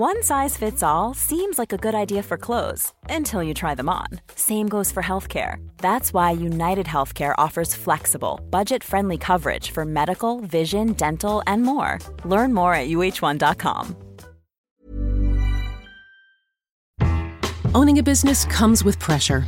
One size fits all seems like a good idea for clothes until you try them on. Same goes for healthcare. That's why United Healthcare offers flexible, budget friendly coverage for medical, vision, dental, and more. Learn more at uh1.com. Owning a business comes with pressure.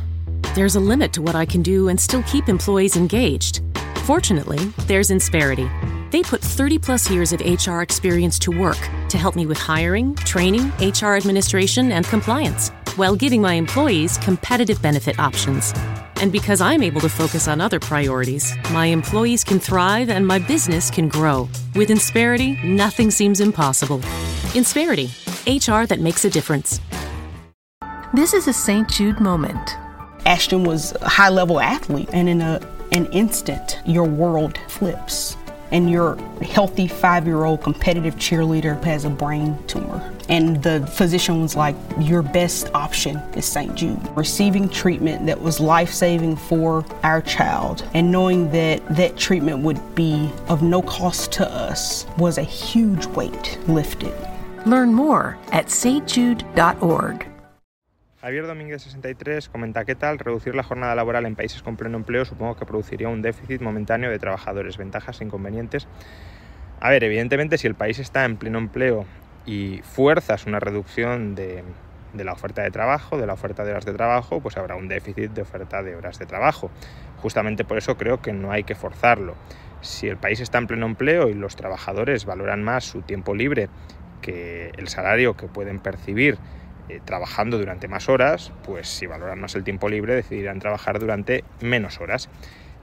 There's a limit to what I can do and still keep employees engaged. Fortunately, there's Insperity. They put 30 plus years of HR experience to work to help me with hiring, training, HR administration, and compliance, while giving my employees competitive benefit options. And because I'm able to focus on other priorities, my employees can thrive and my business can grow. With Insperity, nothing seems impossible. Insperity, HR that makes a difference. This is a St. Jude moment. Ashton was a high level athlete, and in a, an instant, your world flips. And your healthy five year old competitive cheerleader has a brain tumor. And the physician was like, Your best option is St. Jude. Receiving treatment that was life saving for our child and knowing that that treatment would be of no cost to us was a huge weight lifted. Learn more at stjude.org. Javier Domínguez 63 comenta qué tal reducir la jornada laboral en países con pleno empleo supongo que produciría un déficit momentáneo de trabajadores, ventajas e inconvenientes. A ver, evidentemente si el país está en pleno empleo y fuerzas una reducción de, de la oferta de trabajo, de la oferta de horas de trabajo, pues habrá un déficit de oferta de horas de trabajo. Justamente por eso creo que no hay que forzarlo. Si el país está en pleno empleo y los trabajadores valoran más su tiempo libre que el salario que pueden percibir eh, trabajando durante más horas, pues si valoran más el tiempo libre decidirán trabajar durante menos horas.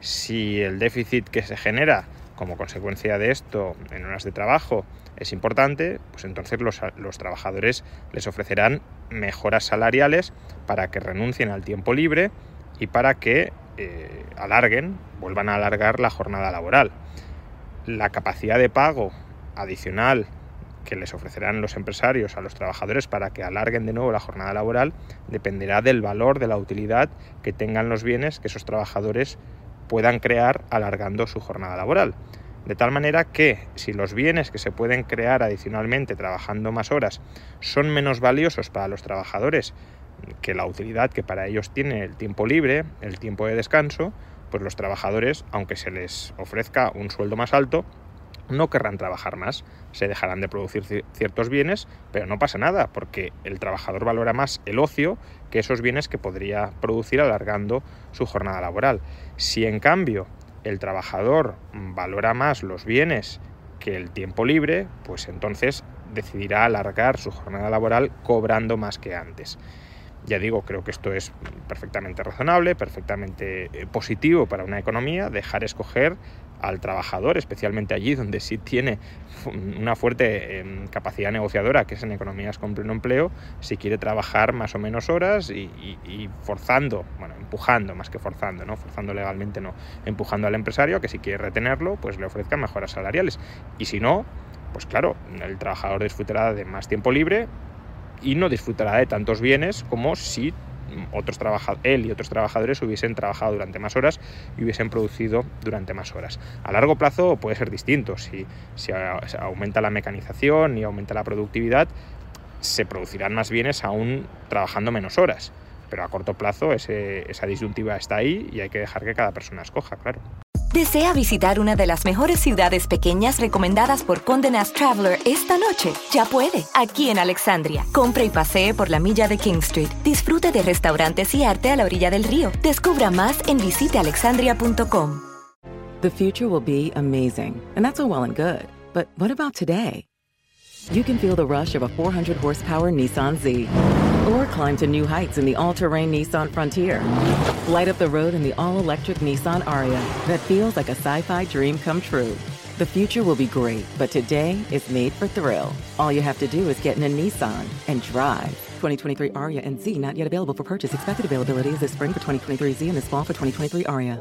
Si el déficit que se genera como consecuencia de esto en horas de trabajo es importante, pues entonces los, trabajadores les ofrecerán mejoras salariales para que renuncien al tiempo libre y para que eh, alarguen, vuelvan a alargar la jornada laboral. La capacidad de pago adicional que les ofrecerán los empresarios a los trabajadores para que alarguen de nuevo la jornada laboral dependerá del valor, de la utilidad que tengan los bienes que esos trabajadores puedan crear alargando su jornada laboral. De tal manera que si los bienes que se pueden crear adicionalmente trabajando más horas son menos valiosos para los trabajadores que la utilidad que para ellos tiene el tiempo libre, el tiempo de descanso, pues los trabajadores, aunque se les ofrezca un sueldo más alto, no querrán trabajar más, se dejarán de producir ciertos bienes, pero no pasa nada, porque el trabajador valora más el ocio que esos bienes que podría producir alargando su jornada laboral. Si en cambio el trabajador valora más los bienes que el tiempo libre, pues entonces decidirá alargar su jornada laboral cobrando más que antes. Ya digo, creo que esto es perfectamente razonable, perfectamente eh, positivo para una economía, dejar escoger al trabajador, especialmente allí donde sí tiene una fuerte em, capacidad negociadora, que es en economías con pleno empleo, si quiere trabajar más o menos horas y, forzando, bueno, empujando más que forzando, ¿no? Forzando legalmente no, empujando al empresario a que si quiere retenerlo, pues le ofrezca mejoras salariales. Y si no, pues claro, el trabajador disfrutará de más tiempo libre, y no disfrutará de tantos bienes como si otros él y otros trabajadores hubiesen trabajado durante más horas y hubiesen producido durante más horas. A largo plazo puede ser distinto. Si, si aumenta la mecanización y aumenta la productividad, se producirán más bienes aún trabajando menos horas. Pero a corto plazo esa disyuntiva está ahí y hay que dejar que cada persona escoja, claro. ¿Desea visitar una de las mejores ciudades pequeñas recomendadas por Condé Nast Traveler esta noche? Ya puede, aquí en Alexandria. Compre y pasee por la milla de King Street. Disfrute de restaurantes y arte a la orilla del río. Descubra más en visitealexandria.com. The future will be amazing, and that's all well and good. But what about today? You can feel the rush of a 400 horsepower Nissan Z. Or climb to new heights in the all-terrain Nissan Frontier. Light up the road in the all-electric Nissan Aria that feels like a sci-fi dream come true. The future will be great, but today is made for thrill. All you have to do is get in a Nissan and drive. 2023 Aria and Z not yet available for purchase. Expected availability is this spring for 2023 Z and this fall for 2023 Aria.